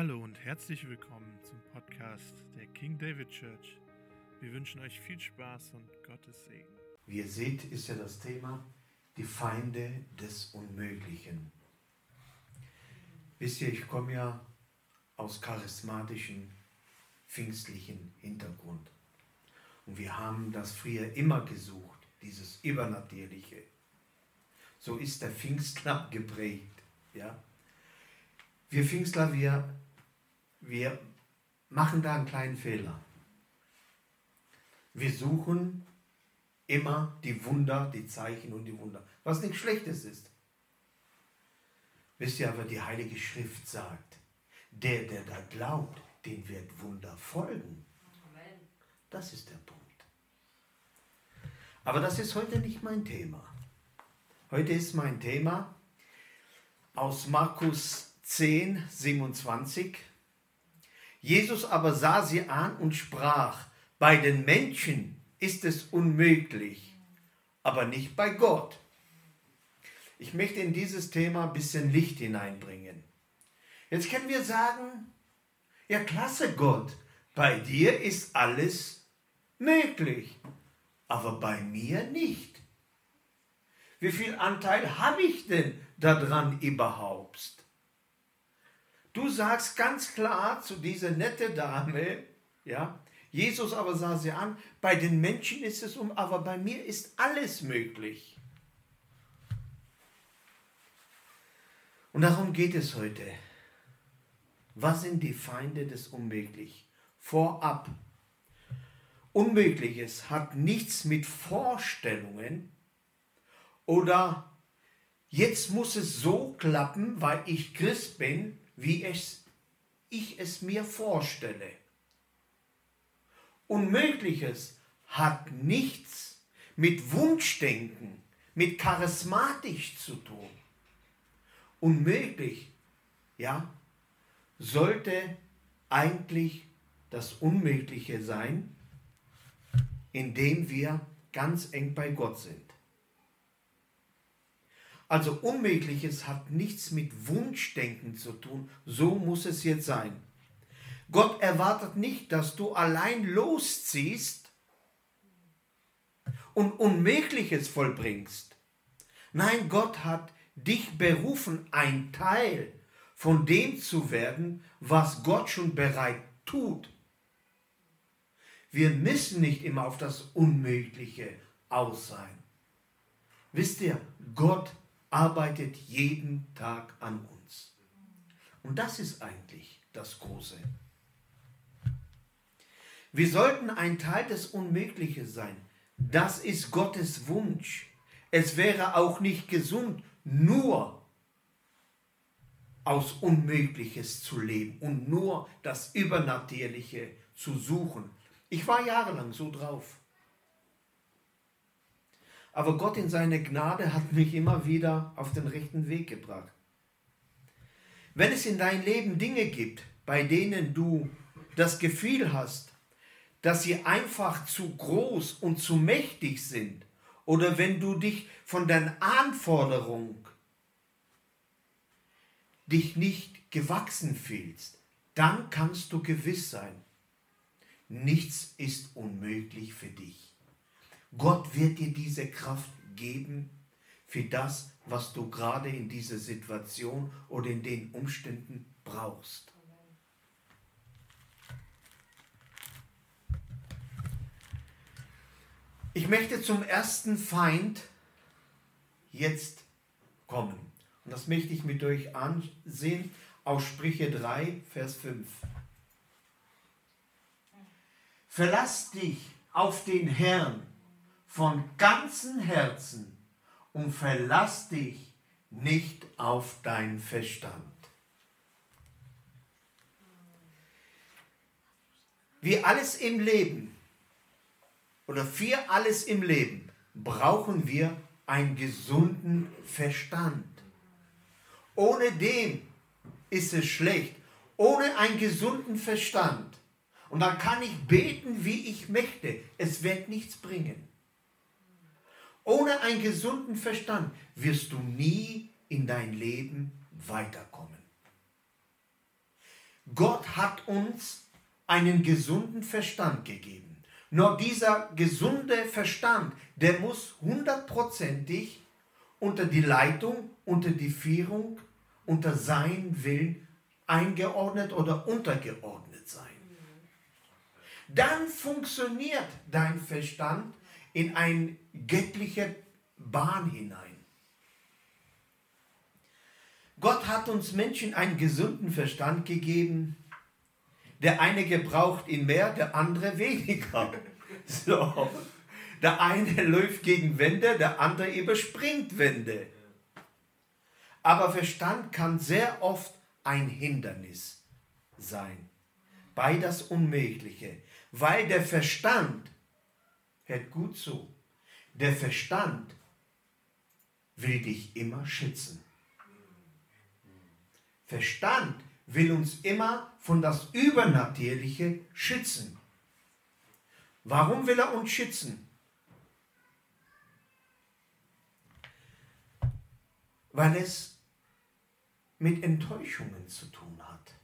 Hallo und herzlich willkommen zum Podcast der King David Church. Wir wünschen euch viel Spaß und Gottes Segen. Wie ihr seht, ist ja das Thema die Feinde des Unmöglichen. Wisst ihr, ich komme ja aus charismatischen, pfingstlichen Hintergrund. Und wir haben das früher immer gesucht, dieses Übernatürliche. So ist der Pfingstler geprägt. Ja? Wir Pfingstler, wir, wir machen da einen kleinen Fehler. Wir suchen immer die Wunder, die Zeichen und die Wunder, was nichts Schlechtes ist. Wisst ihr aber, die Heilige Schrift sagt, der, der da glaubt, den wird Wunder folgen. Das ist der Punkt. Aber das ist heute nicht mein Thema. Heute ist mein Thema aus Markus 10, 27. Jesus aber sah sie an und sprach, bei den Menschen ist es unmöglich, aber nicht bei Gott. Ich möchte in dieses Thema ein bisschen Licht hineinbringen. Jetzt können wir sagen, ja klasse Gott, bei dir ist alles möglich, aber bei mir nicht. Wie viel Anteil habe ich denn daran überhaupt? Du sagst ganz klar zu dieser nette Dame, ja, Jesus aber sah sie an, bei den Menschen ist es um, aber bei mir ist alles möglich. Und darum geht es heute. Was sind die Feinde des Unmöglichen? Vorab. Unmögliches hat nichts mit Vorstellungen oder jetzt muss es so klappen, weil ich Christ bin, wie es, ich es mir vorstelle. Unmögliches hat nichts mit Wunschdenken, mit charismatisch zu tun. Unmöglich, ja, sollte eigentlich das Unmögliche sein, indem wir ganz eng bei Gott sind. Also Unmögliches hat nichts mit Wunschdenken zu tun, so muss es jetzt sein. Gott erwartet nicht, dass du allein losziehst und Unmögliches vollbringst. Nein, Gott hat dich berufen, ein Teil von dem zu werden, was Gott schon bereit tut. Wir müssen nicht immer auf das Unmögliche aus sein. Wisst ihr, Gott arbeitet jeden Tag an uns. Und das ist eigentlich das Große. Wir sollten ein Teil des Unmöglichen sein. Das ist Gottes Wunsch. Es wäre auch nicht gesund, nur aus Unmögliches zu leben und nur das Übernatürliche zu suchen. Ich war jahrelang so drauf. Aber Gott in seiner Gnade hat mich immer wieder auf den rechten Weg gebracht. Wenn es in dein Leben Dinge gibt, bei denen du das Gefühl hast, dass sie einfach zu groß und zu mächtig sind, oder wenn du dich von deinen Anforderungen dich nicht gewachsen fühlst, dann kannst du gewiss sein, nichts ist unmöglich für dich. Gott wird dir diese Kraft geben für das, was du gerade in dieser Situation oder in den Umständen brauchst. Ich möchte zum ersten Feind jetzt kommen. Und das möchte ich mit euch ansehen aus Sprüche 3, Vers 5. Verlass dich auf den Herrn von ganzem Herzen und verlass dich nicht auf deinen Verstand. Wie alles im Leben oder für alles im Leben brauchen wir einen gesunden Verstand. Ohne den ist es schlecht. Ohne einen gesunden Verstand. Und dann kann ich beten, wie ich möchte. Es wird nichts bringen. Ohne einen gesunden Verstand wirst du nie in dein Leben weiterkommen. Gott hat uns einen gesunden Verstand gegeben. Nur dieser gesunde Verstand, der muss hundertprozentig unter die Leitung, unter die Führung, unter seinen Willen eingeordnet oder untergeordnet sein. Dann funktioniert dein Verstand in eine göttliche Bahn hinein. Gott hat uns Menschen einen gesunden Verstand gegeben. Der eine gebraucht ihn mehr, der andere weniger. So. Der eine läuft gegen Wände, der andere überspringt Wände. Aber Verstand kann sehr oft ein Hindernis sein bei das Unmögliche, weil der Verstand, hört gut zu, der Verstand will dich immer schützen. Verstand will uns immer von das Übernatürliche schützen. Warum will er uns schützen? Weil es mit Enttäuschungen zu tun hat.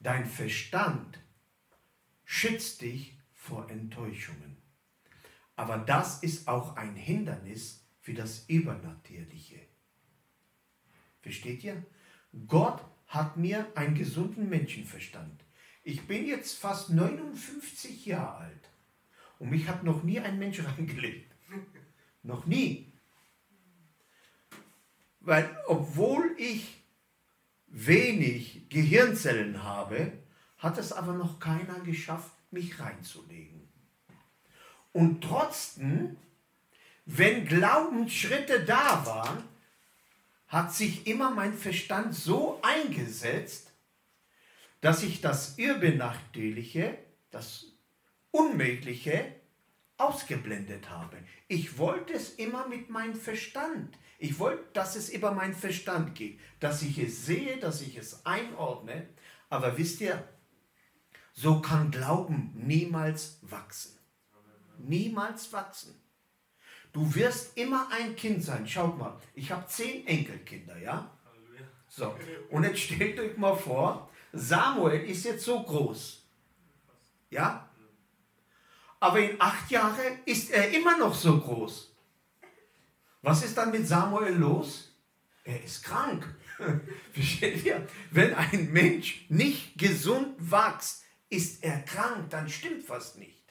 Dein Verstand schützt dich vor Enttäuschungen. Aber das ist auch ein Hindernis für das Übernatürliche. Versteht ihr? Gott hat mir einen gesunden Menschenverstand. Ich bin jetzt fast 59 Jahre alt und mich hat noch nie ein Mensch reingelegt. noch nie. Weil obwohl ich wenig Gehirnzellen habe, hat es aber noch keiner geschafft, mich reinzulegen. Und trotzdem, wenn Glaubensschritte da waren, hat sich immer mein Verstand so eingesetzt, dass ich das Übernatürliche, das Unmögliche ausgeblendet habe. Ich wollte es immer mit meinem Verstand. Ich wollte, dass es über meinen Verstand geht, dass ich es sehe, dass ich es einordne. Aber wisst ihr, so kann Glauben niemals wachsen. Niemals wachsen. Du wirst immer ein Kind sein. Schaut mal, ich habe zehn Enkelkinder, ja? So, und jetzt stellt euch mal vor, Samuel ist jetzt so groß. Ja? Aber in acht Jahren ist er immer noch so groß. Was ist dann mit Samuel los? Er ist krank. Versteht ihr? Wenn ein Mensch nicht gesund wächst, ist er krank, dann stimmt was nicht.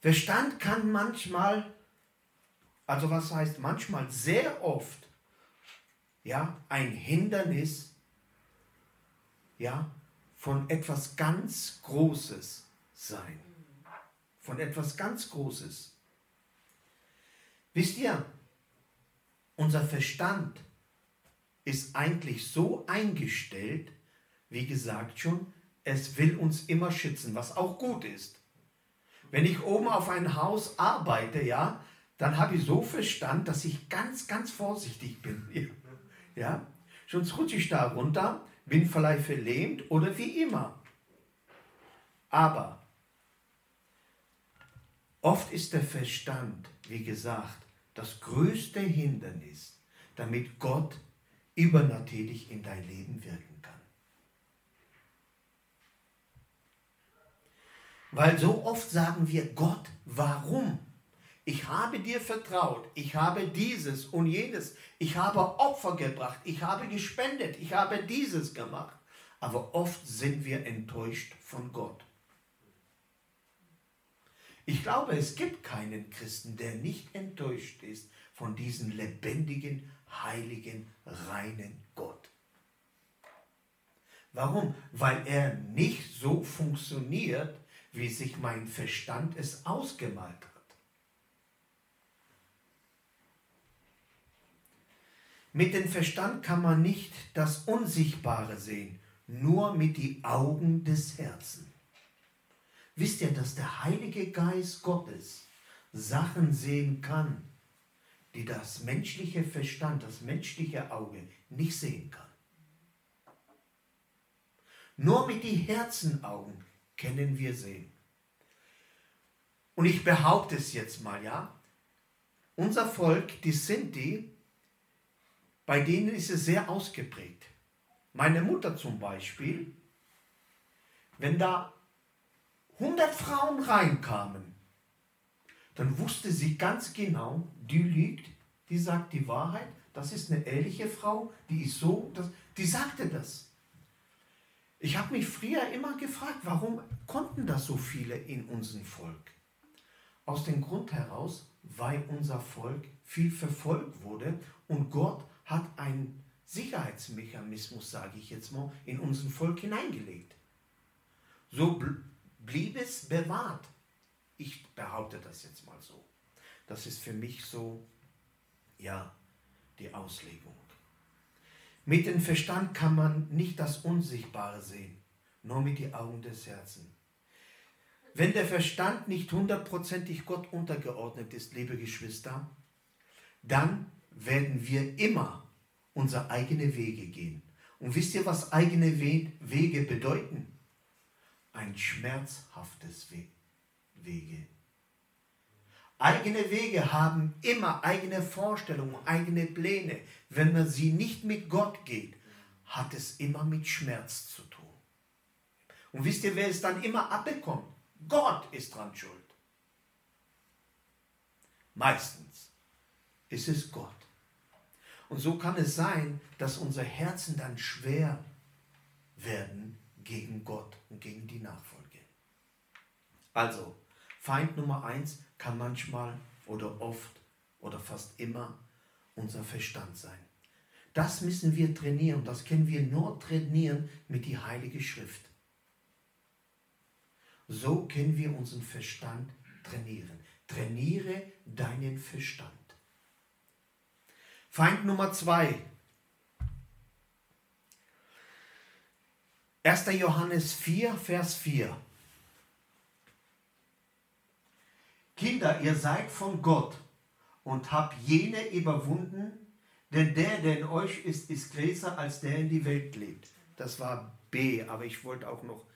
Verstand kann manchmal, also was heißt manchmal, sehr oft, ja, ein Hindernis, ja, von etwas ganz Großes sein. Von etwas ganz Großes. Wisst ihr, unser Verstand ist eigentlich so eingestellt, wie gesagt schon, es will uns immer schützen, was auch gut ist. Wenn ich oben auf ein Haus arbeite, ja, dann habe ich so Verstand, dass ich ganz, ganz vorsichtig bin. Ja, sonst rutsche ich da runter, bin vielleicht verlähmt oder wie immer. Aber oft ist der Verstand, wie gesagt, das größte Hindernis, damit Gott übernatürlich in dein Leben wirken Weil so oft sagen wir, Gott, warum? Ich habe dir vertraut, ich habe dieses und jenes, ich habe Opfer gebracht, ich habe gespendet, ich habe dieses gemacht. Aber oft sind wir enttäuscht von Gott. Ich glaube, es gibt keinen Christen, der nicht enttäuscht ist von diesem lebendigen, heiligen, reinen Gott. Warum? Weil er nicht so funktioniert, wie sich mein Verstand es ausgemalt hat. Mit dem Verstand kann man nicht das Unsichtbare sehen, nur mit die Augen des Herzens. Wisst ihr, dass der Heilige Geist Gottes Sachen sehen kann, die das menschliche Verstand, das menschliche Auge nicht sehen kann? Nur mit die Herzenaugen kennen wir sehen. Und ich behaupte es jetzt mal, ja, unser Volk, die Sinti, bei denen ist es sehr ausgeprägt. Meine Mutter zum Beispiel, wenn da 100 Frauen reinkamen, dann wusste sie ganz genau, die lügt, die sagt die Wahrheit, das ist eine ehrliche Frau, die ist so, das, die sagte das. Ich habe mich früher immer gefragt, warum konnten das so viele in unserem Volk? Aus dem Grund heraus, weil unser Volk viel verfolgt wurde und Gott hat einen Sicherheitsmechanismus, sage ich jetzt mal, in unser Volk hineingelegt. So blieb es bewahrt. Ich behaupte das jetzt mal so. Das ist für mich so, ja, die Auslegung. Mit dem Verstand kann man nicht das Unsichtbare sehen, nur mit den Augen des Herzens. Wenn der Verstand nicht hundertprozentig Gott untergeordnet ist, liebe Geschwister, dann werden wir immer unsere eigene Wege gehen. Und wisst ihr, was eigene Wege bedeuten? Ein schmerzhaftes Wege. Eigene Wege haben immer eigene Vorstellungen, eigene Pläne. Wenn man sie nicht mit Gott geht, hat es immer mit Schmerz zu tun. Und wisst ihr, wer es dann immer abbekommt? Gott ist dran schuld. Meistens ist es Gott. Und so kann es sein, dass unsere Herzen dann schwer werden gegen Gott und gegen die Nachfolge. Also, Feind Nummer eins kann manchmal oder oft oder fast immer unser Verstand sein. Das müssen wir trainieren. Das können wir nur trainieren mit die Heilige Schrift. So können wir unseren Verstand trainieren. Trainiere deinen Verstand. Feind Nummer zwei. 1. Johannes 4, Vers 4. Kinder, ihr seid von Gott und habt jene überwunden, denn der, der in euch ist, ist größer als der in die Welt lebt. Das war B, aber ich wollte auch noch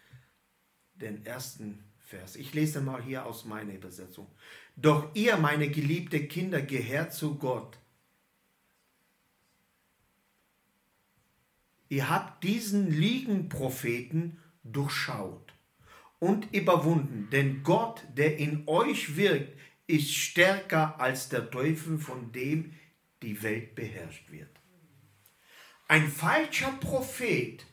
den ersten Vers. Ich lese mal hier aus meiner Übersetzung. Doch ihr, meine geliebte Kinder, gehört zu Gott. Ihr habt diesen Liegenpropheten durchschaut und überwunden. Denn Gott, der in euch wirkt, ist stärker als der Teufel, von dem die Welt beherrscht wird. Ein falscher Prophet,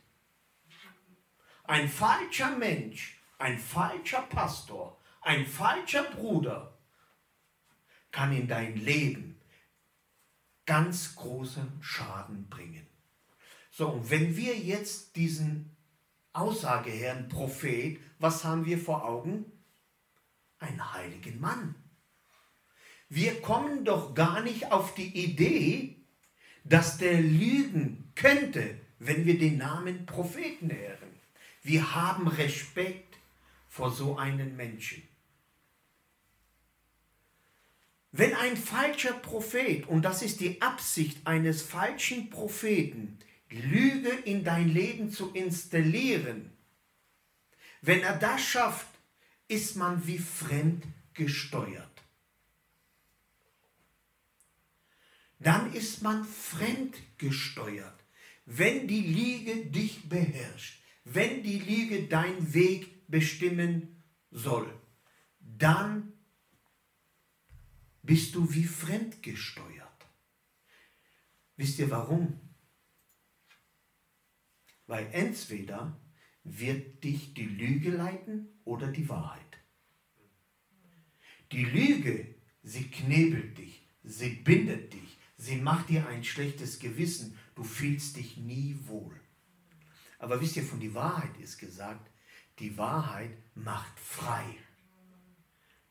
ein falscher Mensch, ein falscher Pastor, ein falscher Bruder kann in dein Leben ganz großen Schaden bringen. So, und wenn wir jetzt diesen Aussage, Herrn Prophet, was haben wir vor Augen? Einen heiligen Mann. Wir kommen doch gar nicht auf die Idee, dass der lügen könnte, wenn wir den Namen Propheten hören. Wir haben Respekt vor so einem Menschen. Wenn ein falscher Prophet, und das ist die Absicht eines falschen Propheten, Lüge in dein Leben zu installieren, wenn er das schafft, ist man wie fremd gesteuert. Dann ist man fremd gesteuert, wenn die Lüge dich beherrscht, wenn die Lüge deinen Weg bestimmen soll, dann bist du wie fremd gesteuert. Wisst ihr warum? Weil entweder wird dich die Lüge leiten oder die Wahrheit. Die Lüge, sie knebelt dich, sie bindet dich, sie macht dir ein schlechtes Gewissen, du fühlst dich nie wohl. Aber wisst ihr, von die Wahrheit ist gesagt, die Wahrheit macht frei.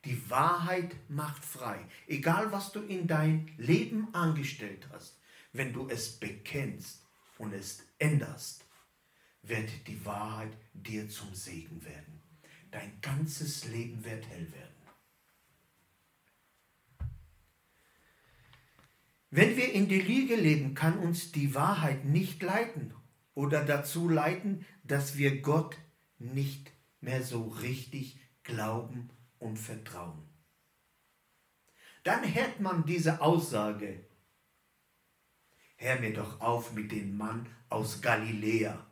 Die Wahrheit macht frei. Egal was du in dein Leben angestellt hast, wenn du es bekennst und es änderst, wird die Wahrheit dir zum Segen werden. Dein ganzes Leben wird hell werden. Wenn wir in die Lüge leben, kann uns die Wahrheit nicht leiten oder dazu leiten, dass wir Gott nicht mehr so richtig glauben und vertrauen. dann hört man diese Aussage. Hör mir doch auf mit dem Mann aus Galiläa.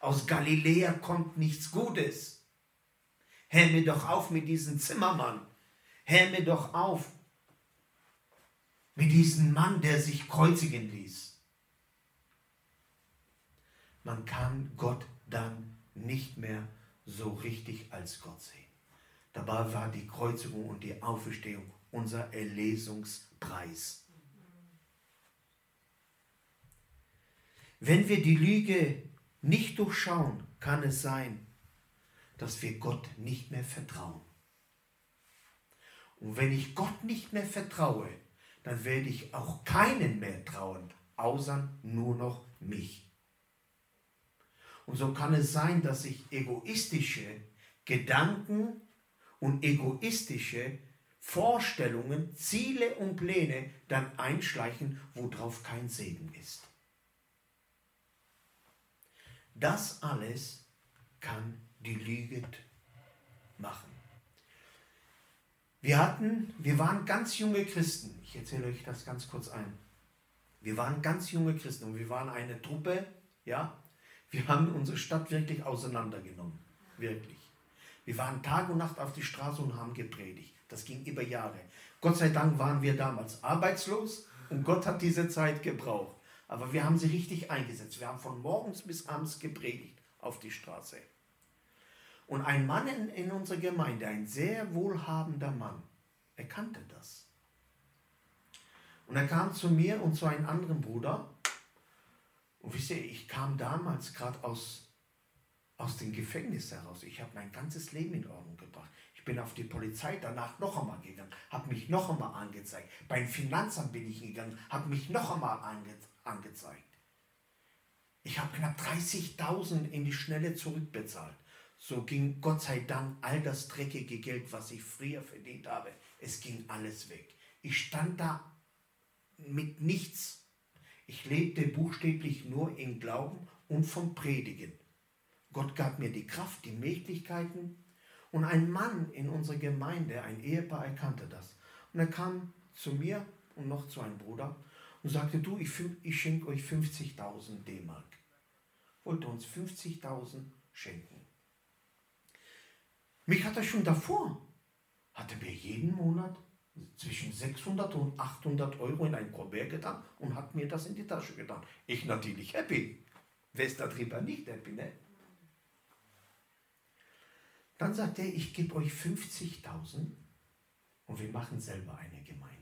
Aus Galiläa kommt nichts Gutes. Hör mir doch auf mit diesem Zimmermann. Hör mir doch auf mit diesem Mann, der sich kreuzigen ließ. Man kann Gott dann nicht mehr so richtig als Gott sehen. Dabei war die Kreuzigung und die Auferstehung unser Erlesungspreis. Wenn wir die Lüge nicht durchschauen, kann es sein, dass wir Gott nicht mehr vertrauen. Und wenn ich Gott nicht mehr vertraue, dann werde ich auch keinen mehr trauen, außer nur noch mich. Und so kann es sein, dass sich egoistische Gedanken und egoistische Vorstellungen, Ziele und Pläne dann einschleichen, worauf kein Segen ist. Das alles kann die Lüge machen. Wir hatten, wir waren ganz junge Christen. Ich erzähle euch das ganz kurz ein. Wir waren ganz junge Christen und wir waren eine Truppe, ja. Wir haben unsere Stadt wirklich auseinandergenommen. Wirklich. Wir waren Tag und Nacht auf die Straße und haben gepredigt. Das ging über Jahre. Gott sei Dank waren wir damals arbeitslos und Gott hat diese Zeit gebraucht. Aber wir haben sie richtig eingesetzt. Wir haben von morgens bis abends gepredigt auf die Straße. Und ein Mann in, in unserer Gemeinde, ein sehr wohlhabender Mann, erkannte das. Und er kam zu mir und zu einem anderen Bruder. Und wisst ihr, ich kam damals gerade aus, aus dem Gefängnis heraus. Ich habe mein ganzes Leben in Ordnung gebracht. Ich bin auf die Polizei danach noch einmal gegangen, habe mich noch einmal angezeigt. Beim Finanzamt bin ich gegangen, habe mich noch einmal angezeigt angezeigt. Ich habe knapp 30.000 in die Schnelle zurückbezahlt. So ging Gott sei Dank all das dreckige Geld, was ich früher verdient habe, es ging alles weg. Ich stand da mit nichts. Ich lebte buchstäblich nur im Glauben und vom Predigen. Gott gab mir die Kraft, die Möglichkeiten. Und ein Mann in unserer Gemeinde, ein Ehepaar, erkannte das. Und er kam zu mir und noch zu einem Bruder und sagte, du, ich, ich schenke euch 50.000 D-Mark. Wollte uns 50.000 schenken. Mich hat er schon davor, hatte mir jeden Monat zwischen 600 und 800 Euro in ein Kuvert getan und hat mir das in die Tasche getan. Ich natürlich happy. Wer ist darüber nicht happy, ne? Dann sagt er, ich gebe euch 50.000 und wir machen selber eine Gemeinde.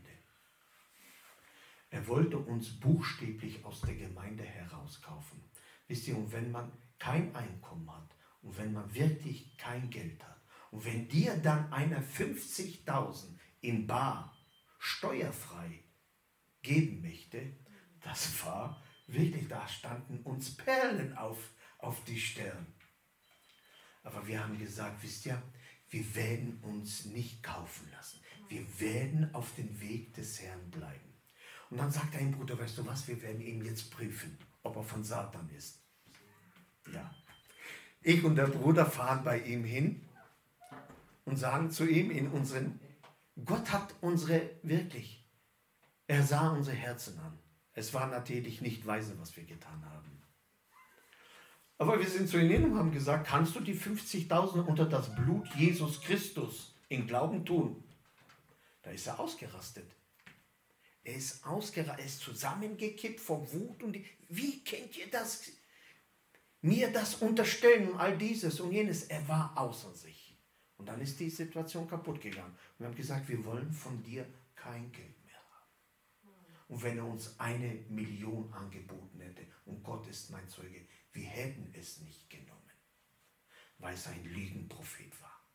Er wollte uns buchstäblich aus der Gemeinde herauskaufen. Wisst ihr, und wenn man kein Einkommen hat und wenn man wirklich kein Geld hat und wenn dir dann einer 50.000 in Bar steuerfrei geben möchte, das war wirklich, da standen uns Perlen auf, auf die Stirn. Aber wir haben gesagt, wisst ihr, wir werden uns nicht kaufen lassen. Wir werden auf dem Weg des Herrn bleiben. Und dann sagt ein Bruder, weißt du was, wir werden ihn jetzt prüfen, ob er von Satan ist. Ja. Ich und der Bruder fahren bei ihm hin und sagen zu ihm in unseren, Gott hat unsere, wirklich, er sah unsere Herzen an. Es war natürlich nicht weise, was wir getan haben. Aber wir sind zu ihm hin und haben gesagt, kannst du die 50.000 unter das Blut Jesus Christus in Glauben tun? Da ist er ausgerastet. Er ist ausgerastet, er ist zusammengekippt vor Wut und wie kennt ihr das? Mir das unterstellen all dieses und jenes. Er war außer sich. Und dann ist die Situation kaputt gegangen. Und wir haben gesagt, wir wollen von dir kein Geld mehr haben. Und wenn er uns eine Million angeboten hätte, und Gott ist mein Zeuge, wir hätten es nicht genommen, weil es ein Lügenprophet war.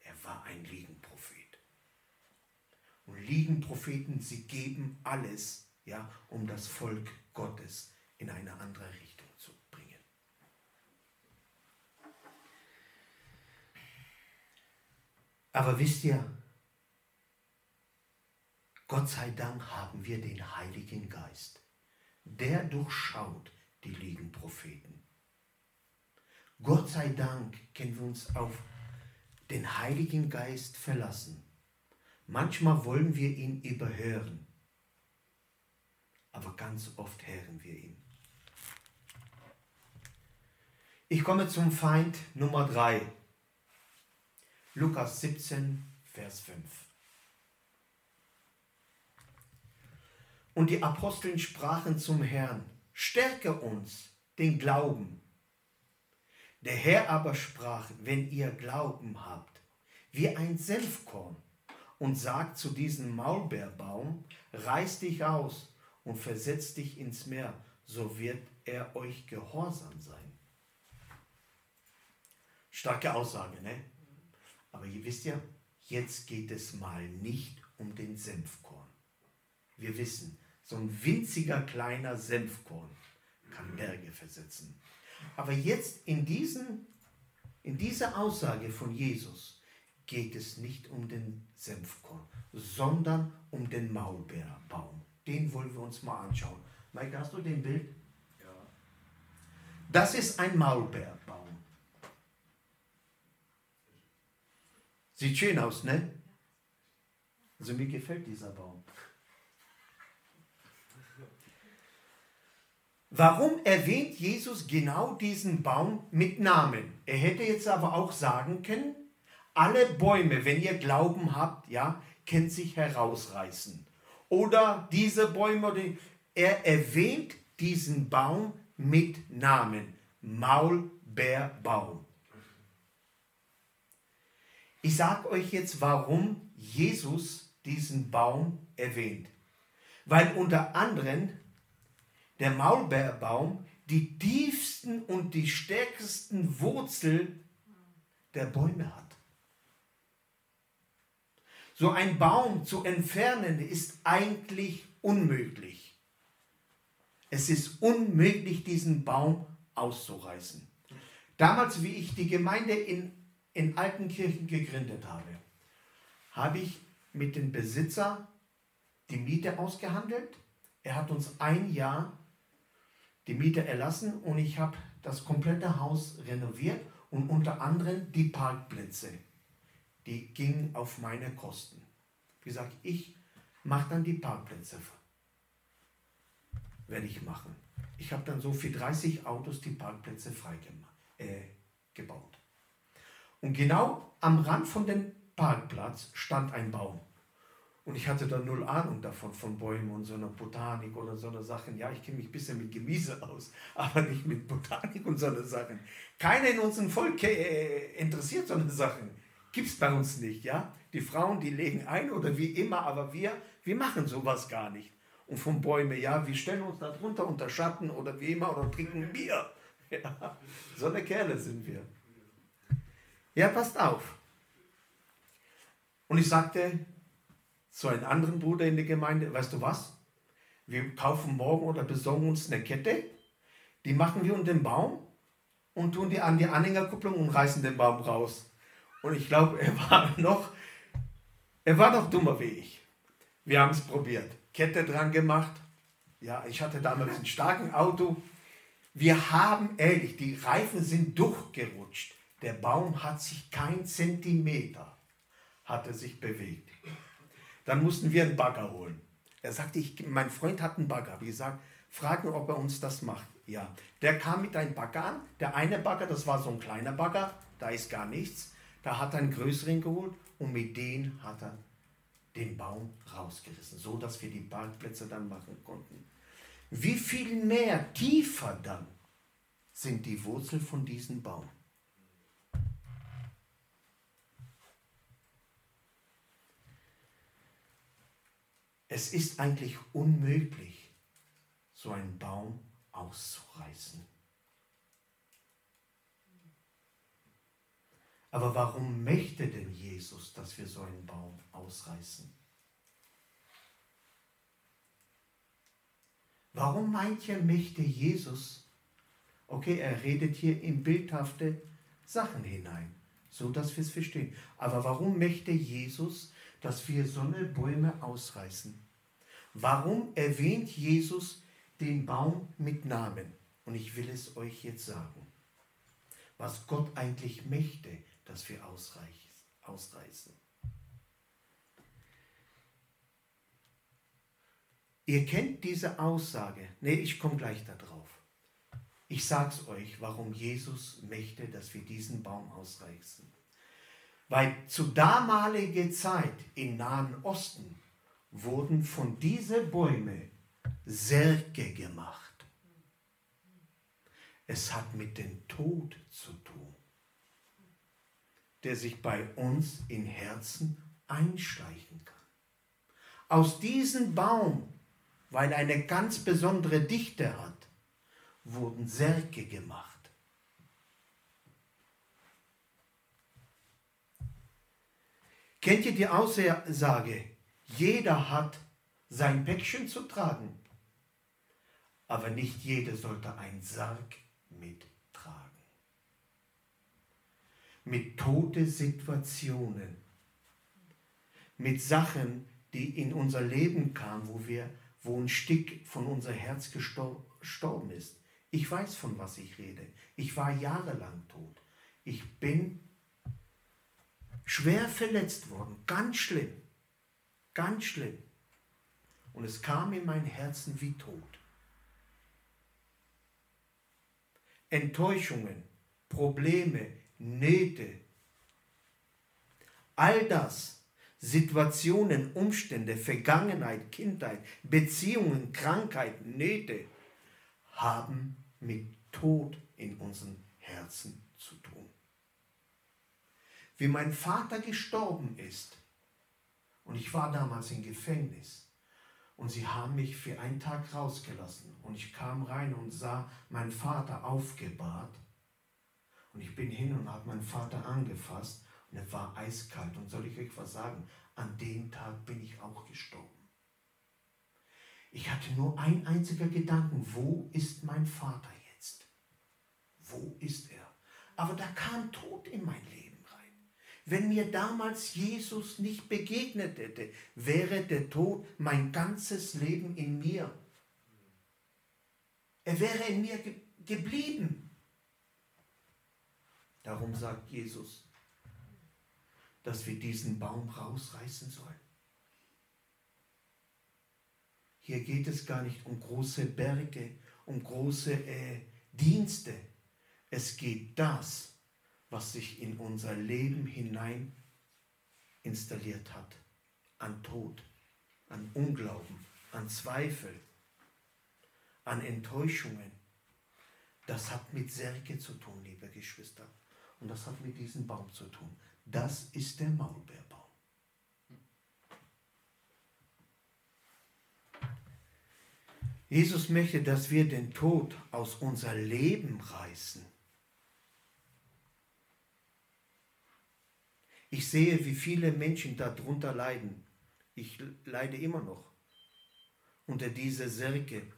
Er war ein Lügenprophet und liegen Propheten, sie geben alles, ja, um das Volk Gottes in eine andere Richtung zu bringen. Aber wisst ihr, Gott sei Dank haben wir den Heiligen Geist, der durchschaut die lieben Propheten. Gott sei Dank können wir uns auf den Heiligen Geist verlassen Manchmal wollen wir ihn überhören, aber ganz oft hören wir ihn. Ich komme zum Feind Nummer 3. Lukas 17, Vers 5. Und die Aposteln sprachen zum Herrn, stärke uns den Glauben. Der Herr aber sprach, wenn ihr Glauben habt, wie ein Senfkorn, und sagt zu diesem Maulbeerbaum, reiß dich aus und versetz dich ins Meer, so wird er euch gehorsam sein. Starke Aussage, ne? Aber ihr wisst ja, jetzt geht es mal nicht um den Senfkorn. Wir wissen, so ein winziger kleiner Senfkorn kann Berge versetzen. Aber jetzt in, diesen, in dieser Aussage von Jesus geht es nicht um den Senfkorn, sondern um den Maulbeerbaum. Den wollen wir uns mal anschauen. Mike, hast du den Bild? Ja. Das ist ein Maulbeerbaum. Sieht schön aus, ne? Also mir gefällt dieser Baum. Warum erwähnt Jesus genau diesen Baum mit Namen? Er hätte jetzt aber auch sagen können, alle Bäume, wenn ihr Glauben habt, ja, kennt sich herausreißen. Oder diese Bäume, er erwähnt diesen Baum mit Namen. Maulbeerbaum. Ich sage euch jetzt, warum Jesus diesen Baum erwähnt. Weil unter anderem der Maulbeerbaum die tiefsten und die stärksten Wurzeln der Bäume hat. So ein Baum zu entfernen ist eigentlich unmöglich. Es ist unmöglich, diesen Baum auszureißen. Damals, wie ich die Gemeinde in in Altenkirchen gegründet habe, habe ich mit dem Besitzer die Miete ausgehandelt. Er hat uns ein Jahr die Miete erlassen und ich habe das komplette Haus renoviert und unter anderem die Parkplätze. Die gingen auf meine Kosten. Wie gesagt, ich mache dann die Parkplätze. Werde ich machen. Ich habe dann so für 30 Autos die Parkplätze frei äh, gebaut. Und genau am Rand von dem Parkplatz stand ein Baum. Und ich hatte da null Ahnung davon, von Bäumen und so einer Botanik oder so einer Sachen. Ja, ich kenne mich ein bisschen mit Gemüse aus, aber nicht mit Botanik und so einer Sachen. Keiner in unserem Volk äh, interessiert so eine Sachen. Gibt es bei uns nicht, ja? Die Frauen, die legen ein oder wie immer, aber wir, wir machen sowas gar nicht. Und von Bäumen, ja, wir stellen uns da drunter unter Schatten oder wie immer oder trinken Bier. Ja, so eine Kerle sind wir. Ja, passt auf. Und ich sagte zu einem anderen Bruder in der Gemeinde, weißt du was? Wir kaufen morgen oder besorgen uns eine Kette, die machen wir unter den Baum und tun die an die Anhängerkupplung und reißen den Baum raus. Und ich glaube, er war noch, er war noch dummer wie ich. Wir haben es probiert. Kette dran gemacht. Ja, ich hatte damals ein starken Auto. Wir haben ehrlich, die Reifen sind durchgerutscht. Der Baum hat sich kein Zentimeter, hat er sich bewegt. Dann mussten wir einen Bagger holen. Er sagte, ich, mein Freund hat einen Bagger. Wie gesagt, fragen, ob er uns das macht. Ja, der kam mit einem Bagger an. Der eine Bagger, das war so ein kleiner Bagger, da ist gar nichts. Da hat er einen größeren geholt und mit dem hat er den Baum rausgerissen, so dass wir die Parkplätze dann machen konnten. Wie viel mehr tiefer dann sind die Wurzeln von diesem Baum? Es ist eigentlich unmöglich, so einen Baum auszureißen. Aber warum möchte denn Jesus, dass wir so einen Baum ausreißen? Warum manche möchte Jesus, okay, er redet hier in bildhafte Sachen hinein, so dass wir es verstehen. Aber warum möchte Jesus, dass wir so eine Bäume ausreißen? Warum erwähnt Jesus den Baum mit Namen? Und ich will es euch jetzt sagen. Was Gott eigentlich möchte, dass wir ausreißen. Ihr kennt diese Aussage. Nee, ich komme gleich darauf. Ich sag's euch, warum Jesus möchte, dass wir diesen Baum ausreißen. Weil zu damaliger Zeit im Nahen Osten wurden von diesen Bäumen Särge gemacht. Es hat mit dem Tod zu tun, der sich bei uns in Herzen einschleichen kann. Aus diesem Baum, weil er eine ganz besondere Dichte hat, wurden Särge gemacht. Kennt ihr die Aussage, jeder hat sein Päckchen zu tragen, aber nicht jeder sollte einen Sarg mittragen. Mit tote Situationen, mit Sachen, die in unser Leben kamen, wo wir, wo ein Stück von unser Herz gestorben ist. Ich weiß, von was ich rede. Ich war jahrelang tot. Ich bin schwer verletzt worden, ganz schlimm, ganz schlimm. Und es kam in mein Herzen wie Tod. Enttäuschungen, Probleme, Nöte, all das, Situationen, Umstände, Vergangenheit, Kindheit, Beziehungen, Krankheiten, Nöte, haben mit Tod in unseren Herzen zu tun. Wie mein Vater gestorben ist, und ich war damals im Gefängnis, und sie haben mich für einen Tag rausgelassen, und ich kam rein und sah meinen Vater aufgebahrt, und ich bin hin und habe meinen Vater angefasst, und er war eiskalt, und soll ich euch was sagen, an dem Tag bin ich auch gestorben. Ich hatte nur ein einziger Gedanken, wo ist mein Vater jetzt? Wo ist er? Aber da kam Tod in mein Leben rein. Wenn mir damals Jesus nicht begegnet hätte, wäre der Tod mein ganzes Leben in mir. Er wäre in mir ge geblieben. Darum sagt Jesus, dass wir diesen Baum rausreißen sollen. Hier geht es gar nicht um große Berge, um große äh, Dienste. Es geht das, was sich in unser Leben hinein installiert hat. An Tod, an Unglauben, an Zweifel, an Enttäuschungen. Das hat mit Särge zu tun, liebe Geschwister. Und das hat mit diesem Baum zu tun. Das ist der Maulbeerbaum. Jesus möchte, dass wir den Tod aus unser Leben reißen. Ich sehe, wie viele Menschen darunter leiden. Ich leide immer noch unter dieser Särge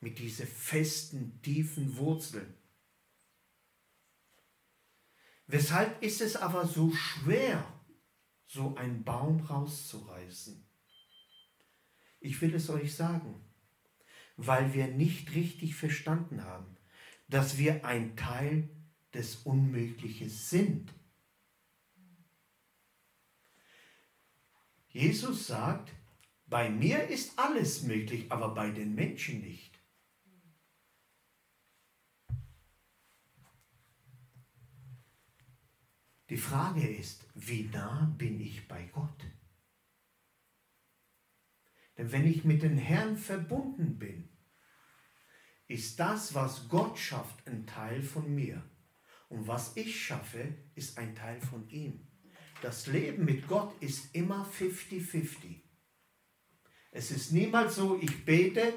mit diesen festen, tiefen Wurzeln. Weshalb ist es aber so schwer, so einen Baum rauszureißen? Ich will es euch sagen weil wir nicht richtig verstanden haben, dass wir ein Teil des Unmöglichen sind. Jesus sagt, bei mir ist alles möglich, aber bei den Menschen nicht. Die Frage ist, wie nah bin ich bei Gott? Denn wenn ich mit dem Herrn verbunden bin, ist das, was Gott schafft, ein Teil von mir. Und was ich schaffe, ist ein Teil von ihm. Das Leben mit Gott ist immer 50-50. Es ist niemals so, ich bete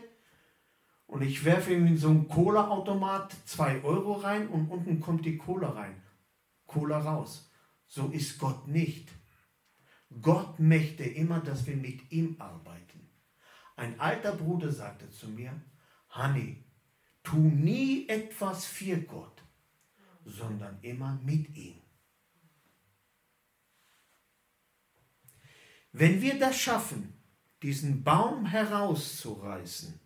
und ich werfe in so einen Cola-Automat 2 Euro rein und unten kommt die Cola rein. Cola raus. So ist Gott nicht. Gott möchte immer, dass wir mit ihm arbeiten. Ein alter Bruder sagte zu mir, Honey, tu nie etwas für Gott, sondern immer mit ihm. Wenn wir das schaffen, diesen Baum herauszureißen,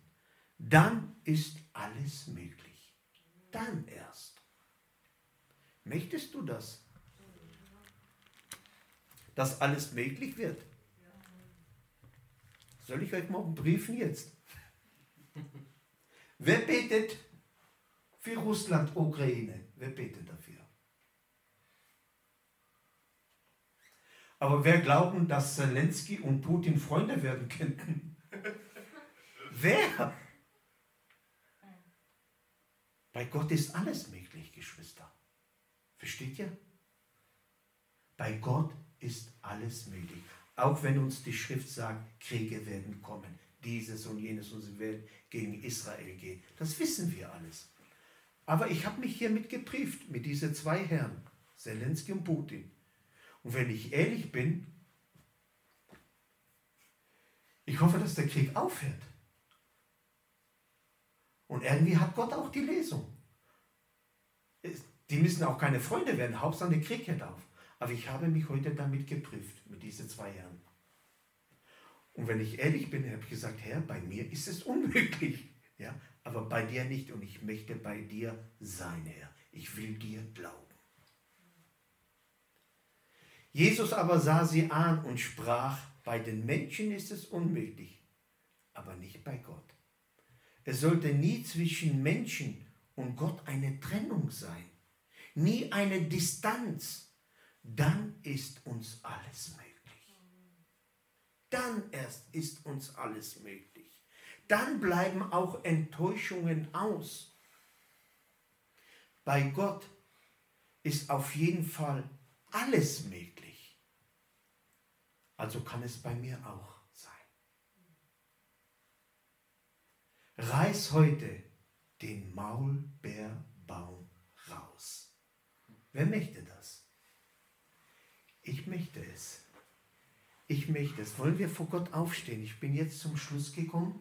dann ist alles möglich. Dann erst. Möchtest du das? Dass alles möglich wird? Soll ich euch mal briefen jetzt? Wer betet für Russland, Ukraine? Wer betet dafür? Aber wer glauben, dass Zelensky und Putin Freunde werden könnten? wer? Bei Gott ist alles möglich, Geschwister. Versteht ihr? Bei Gott ist alles möglich. Auch wenn uns die Schrift sagt, Kriege werden kommen, dieses und jenes und sie werden gegen Israel gehen. Das wissen wir alles. Aber ich habe mich hiermit geprieft, mit diesen zwei Herren, Zelensky und Putin. Und wenn ich ehrlich bin, ich hoffe, dass der Krieg aufhört. Und irgendwie hat Gott auch die Lesung. Die müssen auch keine Freunde werden, Hauptsache der Krieg hört auf. Aber ich habe mich heute damit geprüft, mit diesen zwei Herren. Und wenn ich ehrlich bin, habe ich gesagt, Herr, bei mir ist es unmöglich. Ja, aber bei dir nicht. Und ich möchte bei dir sein, Herr. Ich will dir glauben. Jesus aber sah sie an und sprach, bei den Menschen ist es unmöglich, aber nicht bei Gott. Es sollte nie zwischen Menschen und Gott eine Trennung sein, nie eine Distanz. Dann ist uns alles möglich. Dann erst ist uns alles möglich. Dann bleiben auch Enttäuschungen aus. Bei Gott ist auf jeden Fall alles möglich. Also kann es bei mir auch reiß heute den Maulbeerbaum. Wer möchte das? Ich möchte es. Ich möchte es. Wollen wir vor Gott aufstehen? Ich bin jetzt zum Schluss gekommen.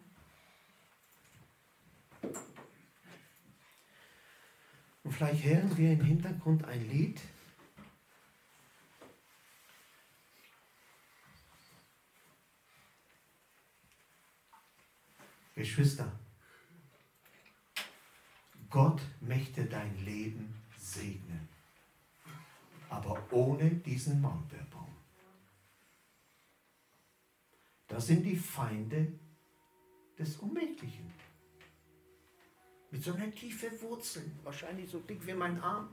Und vielleicht hören wir im Hintergrund ein Lied. Geschwister, Gott möchte dein Leben segnen, aber ohne diesen Maulbeerbaum. Das sind die Feinde des Unmöglichen. Mit so einer tiefen Wurzel, wahrscheinlich so dick wie mein Arm.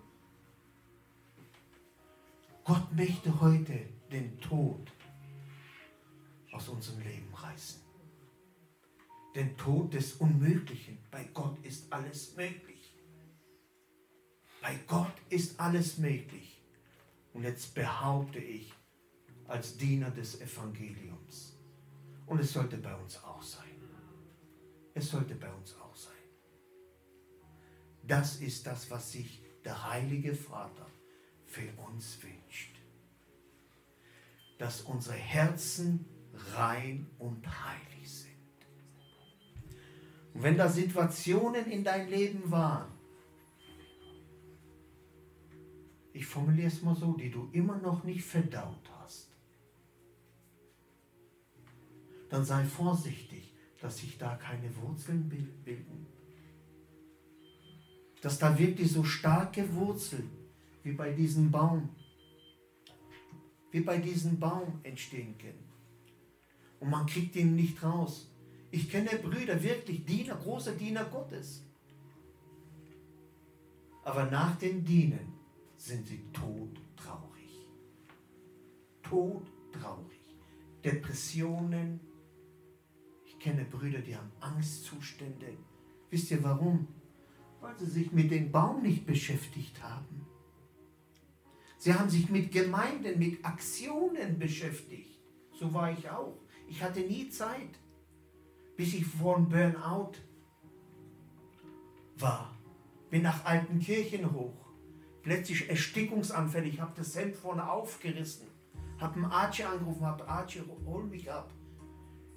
Gott möchte heute den Tod aus unserem Leben reißen den Tod des Unmöglichen. Bei Gott ist alles möglich. Bei Gott ist alles möglich. Und jetzt behaupte ich als Diener des Evangeliums. Und es sollte bei uns auch sein. Es sollte bei uns auch sein. Das ist das, was sich der Heilige Vater für uns wünscht. Dass unsere Herzen rein und heilig sind. Und wenn da Situationen in dein Leben waren, formuliere es mal so, die du immer noch nicht verdaut hast, dann sei vorsichtig, dass sich da keine Wurzeln bilden. Dass da wirklich so starke Wurzeln wie bei diesem Baum, wie bei diesem Baum entstehen können. Und man kriegt ihn nicht raus. Ich kenne Brüder, wirklich Diener, große Diener Gottes. Aber nach dem Dienen sind sie todtraurig. Todtraurig. Depressionen. Ich kenne Brüder, die haben Angstzustände. Wisst ihr warum? Weil sie sich mit dem Baum nicht beschäftigt haben. Sie haben sich mit Gemeinden, mit Aktionen beschäftigt. So war ich auch. Ich hatte nie Zeit bis ich einem Burnout war. Bin nach Altenkirchen hoch. Plötzlich Erstickungsanfälle. Ich habe das Hemd vorne aufgerissen. Habe einen Archie angerufen, habe Archie, hol mich ab.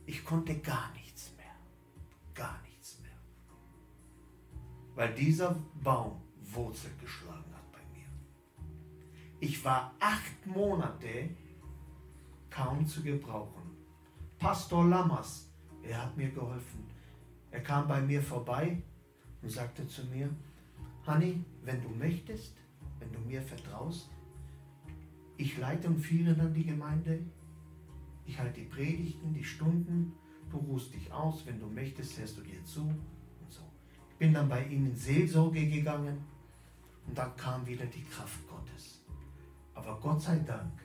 Ich konnte gar nichts mehr. Gar nichts mehr. Weil dieser Baum Wurzel geschlagen hat bei mir. Ich war acht Monate kaum zu gebrauchen. Pastor Lammers er hat mir geholfen. Er kam bei mir vorbei und sagte zu mir, Hanni, wenn du möchtest, wenn du mir vertraust, ich leite und führe dann die Gemeinde, ich halte die Predigten, die Stunden, du ruhst dich aus, wenn du möchtest, hörst du ihr zu und so. Ich bin dann bei ihm in Seelsorge gegangen und dann kam wieder die Kraft Gottes. Aber Gott sei Dank,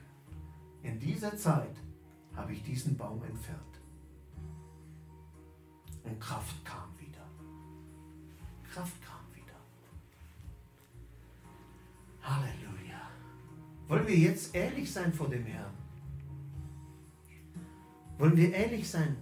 in dieser Zeit habe ich diesen Baum entfernt. Und Kraft kam wieder. Kraft Halleluja. Wollen wir jetzt ehrlich sein vor dem Herrn? Wollen wir ehrlich sein